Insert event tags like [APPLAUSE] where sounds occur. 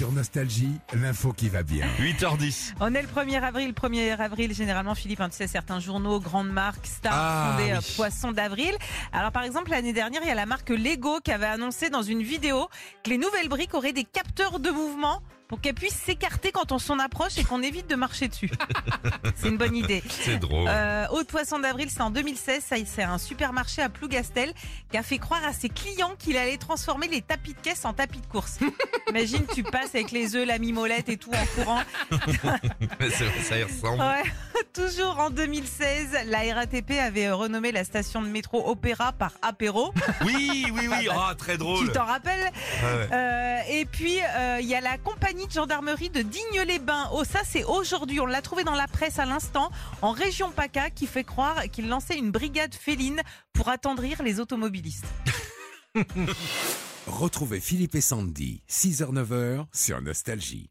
Sur Nostalgie, l'info qui va bien. 8h10. On est le 1er avril. 1er avril, généralement, Philippe, hein, tu sais, certains journaux, grandes marques, stars Ah, font des euh, oui. poissons d'avril. Alors, par exemple, l'année dernière, il y a la marque Lego qui avait annoncé dans une vidéo que les nouvelles briques auraient des capteurs de mouvement pour qu'elles puissent s'écarter quand on s'en approche et qu'on évite de marcher dessus. [LAUGHS] C'est une bonne idée. C'est drôle. Euh, Autre poisson d'avril, c'est en 2016. Ça, C'est un supermarché à Plougastel qui a fait croire à ses clients qu'il allait transformer les tapis de caisse en tapis de course. [LAUGHS] Imagine, tu passes avec les œufs, la mimolette et tout en courant. [LAUGHS] Ça y ressemble. Ouais. [LAUGHS] Toujours en 2016, la RATP avait renommé la station de métro Opéra par Apéro. [LAUGHS] Oui, oui, oui. Ah, très drôle. Tu t'en rappelles? Ouais. Euh, Et puis, euh, il y a la compagnie de gendarmerie de Digne-les-Bains. Oh, ça, c'est aujourd'hui. On l'a trouvé dans la presse à l'instant, en région PACA, qui fait croire qu'il lançait une brigade féline pour attendrir les automobilistes. [LAUGHS] Retrouvez Philippe et Sandy, 6h-9h sur Nostalgie.